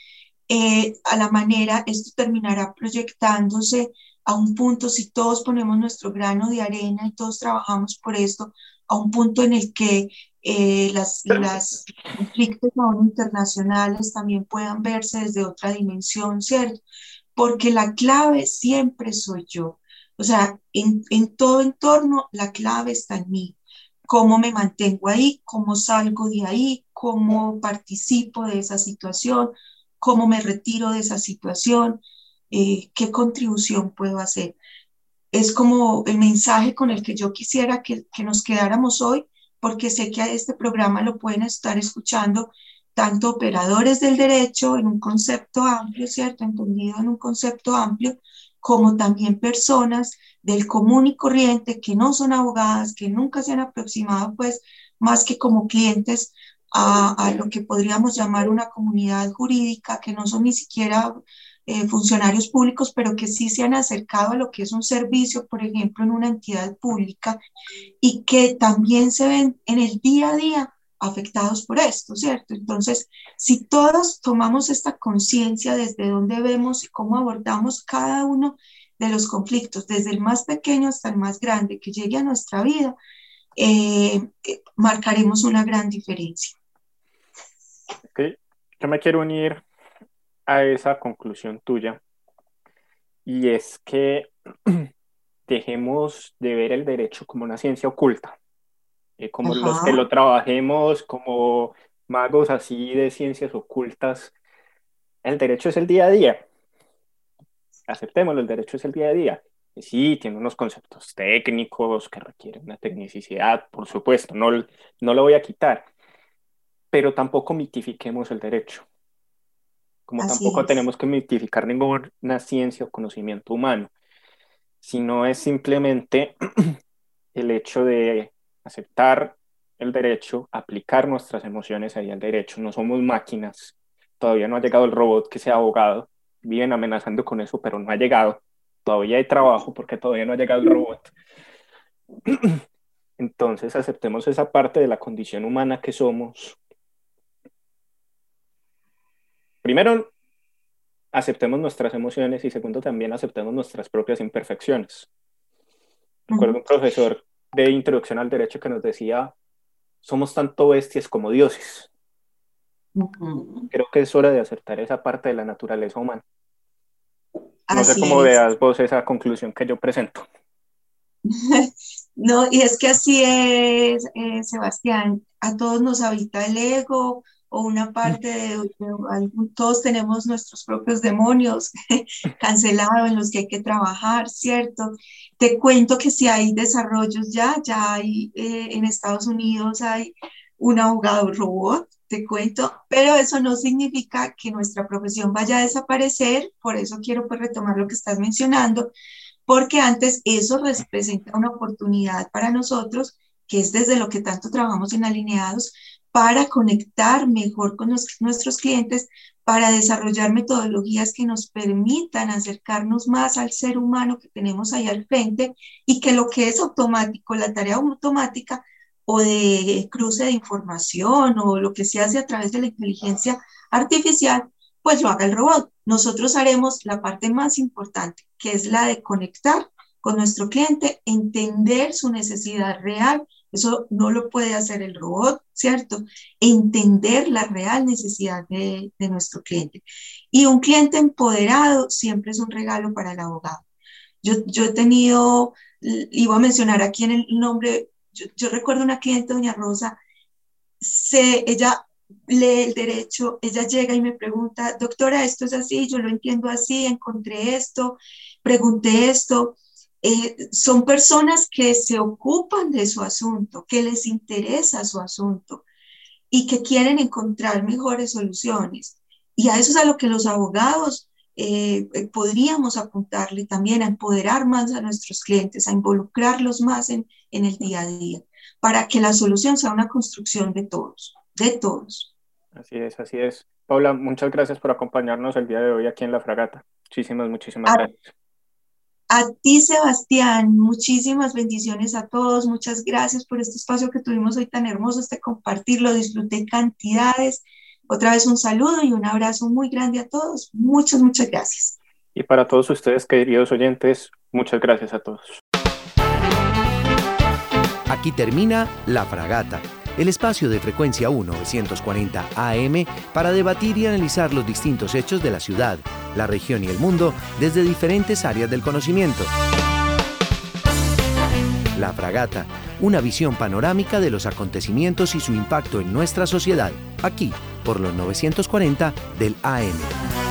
Eh, a la manera, esto terminará proyectándose a un punto, si todos ponemos nuestro grano de arena y todos trabajamos por esto, a un punto en el que eh, las, las conflictos internacionales también puedan verse desde otra dimensión, ¿cierto? Porque la clave siempre soy yo. O sea, en, en todo entorno, la clave está en mí. Cómo me mantengo ahí, cómo salgo de ahí, cómo participo de esa situación, cómo me retiro de esa situación, eh, qué contribución puedo hacer. Es como el mensaje con el que yo quisiera que, que nos quedáramos hoy, porque sé que a este programa lo pueden estar escuchando tanto operadores del derecho en un concepto amplio, ¿cierto? Entendido en un concepto amplio, como también personas del común y corriente que no son abogadas, que nunca se han aproximado, pues, más que como clientes a, lo que podríamos llamar una comunidad jurídica, que no son ni siquiera eh, funcionarios públicos, pero que sí se han acercado a lo que es un servicio, por ejemplo, en una entidad pública, y que también se ven en el día a día afectados por esto, ¿cierto? Entonces, si todos tomamos esta conciencia desde dónde vemos y cómo abordamos cada uno de los conflictos, desde el más pequeño hasta el más grande que llegue a nuestra vida, eh, eh, marcaremos una gran diferencia. Okay. Yo me quiero unir a esa conclusión tuya y es que dejemos de ver el derecho como una ciencia oculta, eh, como los que lo trabajemos como magos así de ciencias ocultas. El derecho es el día a día. Aceptémoslo, el derecho es el día a día. Sí, tiene unos conceptos técnicos que requieren una tecnicidad, por supuesto, no, no lo voy a quitar, pero tampoco mitifiquemos el derecho como tampoco tenemos que mitificar ninguna ciencia o conocimiento humano, sino es simplemente el hecho de aceptar el derecho, aplicar nuestras emociones ahí al derecho. No somos máquinas, todavía no ha llegado el robot que sea abogado, viven amenazando con eso, pero no ha llegado. Todavía hay trabajo porque todavía no ha llegado el robot. Entonces aceptemos esa parte de la condición humana que somos primero, aceptemos nuestras emociones y segundo, también aceptemos nuestras propias imperfecciones. Recuerdo un profesor de introducción al derecho que nos decía, somos tanto bestias como dioses. Creo que es hora de aceptar esa parte de la naturaleza humana. No sé cómo veas vos esa conclusión que yo presento. no, y es que así es, eh, Sebastián, a todos nos habita el ego, o una parte de, todos tenemos nuestros propios demonios cancelados en los que hay que trabajar, ¿cierto? Te cuento que si hay desarrollos ya, ya hay eh, en Estados Unidos hay un abogado robot, te cuento, pero eso no significa que nuestra profesión vaya a desaparecer, por eso quiero pues retomar lo que estás mencionando, porque antes eso representa una oportunidad para nosotros, que es desde lo que tanto trabajamos en alineados, para conectar mejor con nuestros clientes, para desarrollar metodologías que nos permitan acercarnos más al ser humano que tenemos ahí al frente y que lo que es automático, la tarea automática o de cruce de información o lo que se hace a través de la inteligencia artificial, pues lo haga el robot. Nosotros haremos la parte más importante, que es la de conectar con nuestro cliente, entender su necesidad real eso no lo puede hacer el robot, ¿cierto? Entender la real necesidad de, nuestro cliente. Y un cliente empoderado siempre es un regalo para el abogado. Yo, yo he tenido, iba a mencionar aquí en el nombre, yo, recuerdo una cliente, doña Rosa, se, ella lee el derecho, ella llega y me pregunta, doctora, esto es así, yo lo entiendo así, encontré esto, pregunté esto, eh, son personas que se ocupan de su asunto, que les interesa su asunto y que quieren encontrar mejores soluciones. Y a eso es a lo que los abogados eh, eh, podríamos apuntarle también, a empoderar más a nuestros clientes, a involucrarlos más en, en el día a día. para que la solución sea una construcción de todos, de todos. Así es, así es. Paula, muchas gracias por acompañarnos el día de hoy aquí en La Fragata. Muchísimas, muchísimas gracias. A ti, Sebastián, muchísimas bendiciones a todos. Muchas gracias por este espacio que tuvimos hoy tan hermoso, este compartirlo. Disfruté cantidades. Otra vez un saludo y un abrazo muy grande a todos. Muchas, muchas gracias. Y para todos ustedes, queridos oyentes, muchas gracias a todos. Aquí termina La Fragata, el espacio de frecuencia 1940 AM para debatir y analizar los distintos hechos de la ciudad, la región y el mundo desde diferentes áreas del conocimiento. La Fragata, una visión panorámica de los acontecimientos y su impacto en nuestra sociedad, aquí por los 940 del AM.